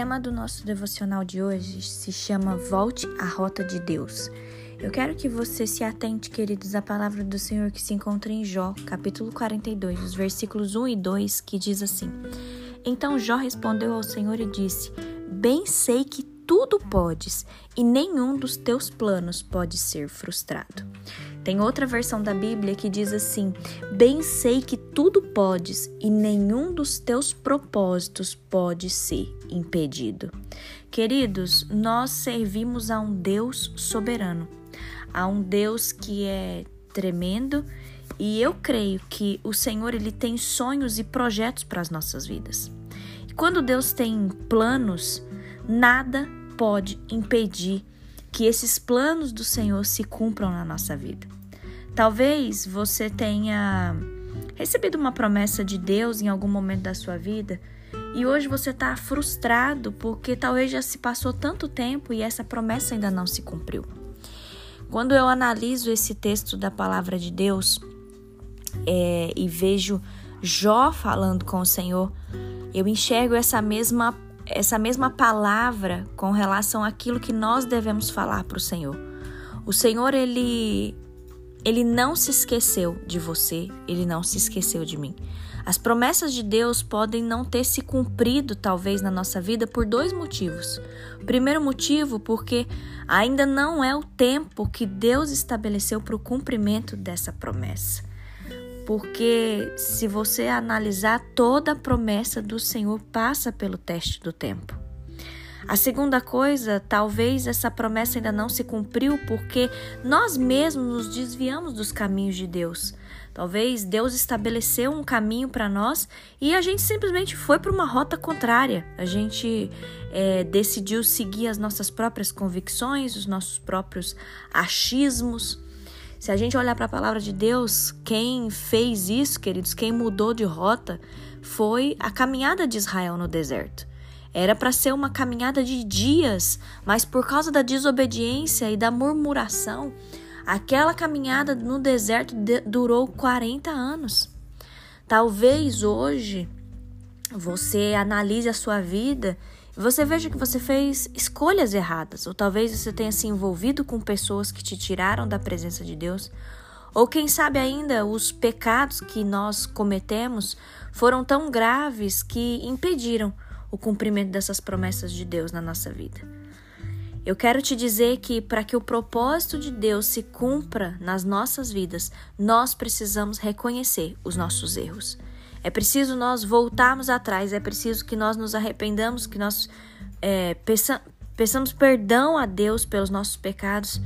Tema do nosso devocional de hoje se chama Volte à Rota de Deus. Eu quero que você se atente, queridos, à palavra do Senhor que se encontra em Jó, capítulo 42, os versículos 1 e 2, que diz assim: Então Jó respondeu ao Senhor e disse: Bem sei que tudo podes e nenhum dos teus planos pode ser frustrado. Tem outra versão da Bíblia que diz assim: Bem sei que tudo podes e nenhum dos teus propósitos pode ser impedido. Queridos, nós servimos a um Deus soberano, a um Deus que é tremendo e eu creio que o Senhor ele tem sonhos e projetos para as nossas vidas. E quando Deus tem planos, nada pode impedir que esses planos do Senhor se cumpram na nossa vida. Talvez você tenha recebido uma promessa de Deus em algum momento da sua vida e hoje você está frustrado porque talvez já se passou tanto tempo e essa promessa ainda não se cumpriu. Quando eu analiso esse texto da palavra de Deus é, e vejo Jó falando com o Senhor, eu enxergo essa mesma essa mesma palavra com relação àquilo que nós devemos falar para o Senhor. O Senhor, ele, ele não se esqueceu de você, ele não se esqueceu de mim. As promessas de Deus podem não ter se cumprido, talvez, na nossa vida por dois motivos. O primeiro motivo, porque ainda não é o tempo que Deus estabeleceu para o cumprimento dessa promessa porque se você analisar toda a promessa do Senhor passa pelo teste do tempo. A segunda coisa, talvez essa promessa ainda não se cumpriu porque nós mesmos nos desviamos dos caminhos de Deus. Talvez Deus estabeleceu um caminho para nós e a gente simplesmente foi para uma rota contrária. A gente é, decidiu seguir as nossas próprias convicções, os nossos próprios achismos. Se a gente olhar para a palavra de Deus, quem fez isso, queridos, quem mudou de rota, foi a caminhada de Israel no deserto. Era para ser uma caminhada de dias, mas por causa da desobediência e da murmuração, aquela caminhada no deserto durou 40 anos. Talvez hoje você analise a sua vida você veja que você fez escolhas erradas, ou talvez você tenha se envolvido com pessoas que te tiraram da presença de Deus, ou quem sabe ainda os pecados que nós cometemos foram tão graves que impediram o cumprimento dessas promessas de Deus na nossa vida. Eu quero te dizer que para que o propósito de Deus se cumpra nas nossas vidas, nós precisamos reconhecer os nossos erros. É preciso nós voltarmos atrás, é preciso que nós nos arrependamos, que nós é, peça, peçamos perdão a Deus pelos nossos pecados,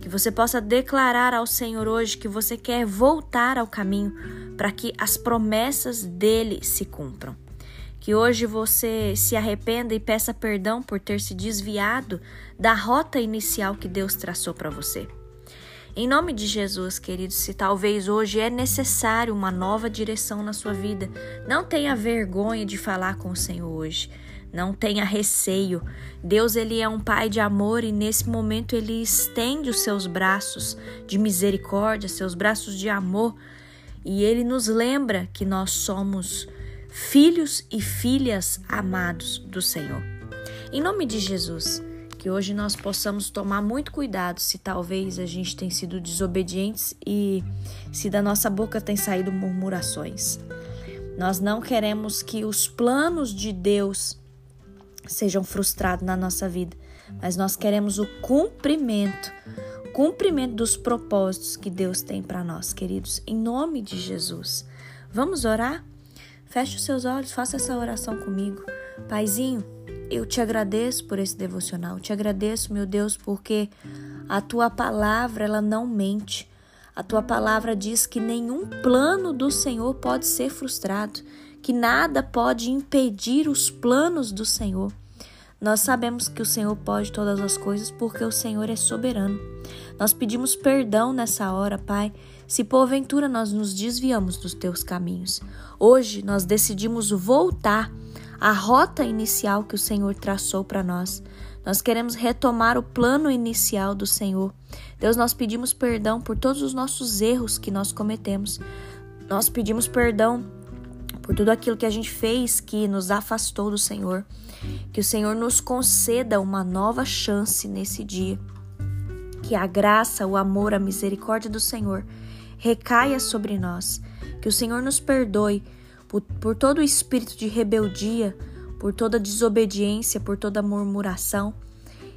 que você possa declarar ao Senhor hoje que você quer voltar ao caminho para que as promessas dele se cumpram. Que hoje você se arrependa e peça perdão por ter se desviado da rota inicial que Deus traçou para você. Em nome de Jesus, queridos, se talvez hoje é necessário uma nova direção na sua vida, não tenha vergonha de falar com o Senhor hoje. Não tenha receio. Deus ele é um pai de amor e nesse momento ele estende os seus braços de misericórdia, seus braços de amor, e ele nos lembra que nós somos filhos e filhas amados do Senhor. Em nome de Jesus, que hoje nós possamos tomar muito cuidado se talvez a gente tenha sido desobedientes e se da nossa boca tem saído murmurações. Nós não queremos que os planos de Deus sejam frustrados na nossa vida, mas nós queremos o cumprimento, cumprimento dos propósitos que Deus tem para nós, queridos, em nome de Jesus. Vamos orar? Feche os seus olhos, faça essa oração comigo. Paizinho, eu te agradeço por esse devocional. Te agradeço, meu Deus, porque a tua palavra ela não mente. A tua palavra diz que nenhum plano do Senhor pode ser frustrado, que nada pode impedir os planos do Senhor. Nós sabemos que o Senhor pode todas as coisas porque o Senhor é soberano. Nós pedimos perdão nessa hora, Pai, se porventura nós nos desviamos dos teus caminhos. Hoje nós decidimos voltar à rota inicial que o Senhor traçou para nós. Nós queremos retomar o plano inicial do Senhor. Deus, nós pedimos perdão por todos os nossos erros que nós cometemos. Nós pedimos perdão por tudo aquilo que a gente fez que nos afastou do Senhor. Que o Senhor nos conceda uma nova chance nesse dia. Que a graça, o amor, a misericórdia do Senhor recaia sobre nós. Que o Senhor nos perdoe por, por todo o espírito de rebeldia, por toda desobediência, por toda murmuração.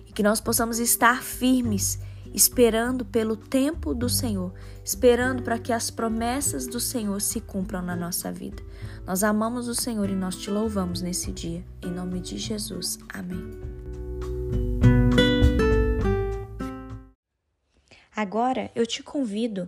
E que nós possamos estar firmes, esperando pelo tempo do Senhor, esperando para que as promessas do Senhor se cumpram na nossa vida. Nós amamos o Senhor e nós te louvamos nesse dia. Em nome de Jesus. Amém. Agora eu te convido,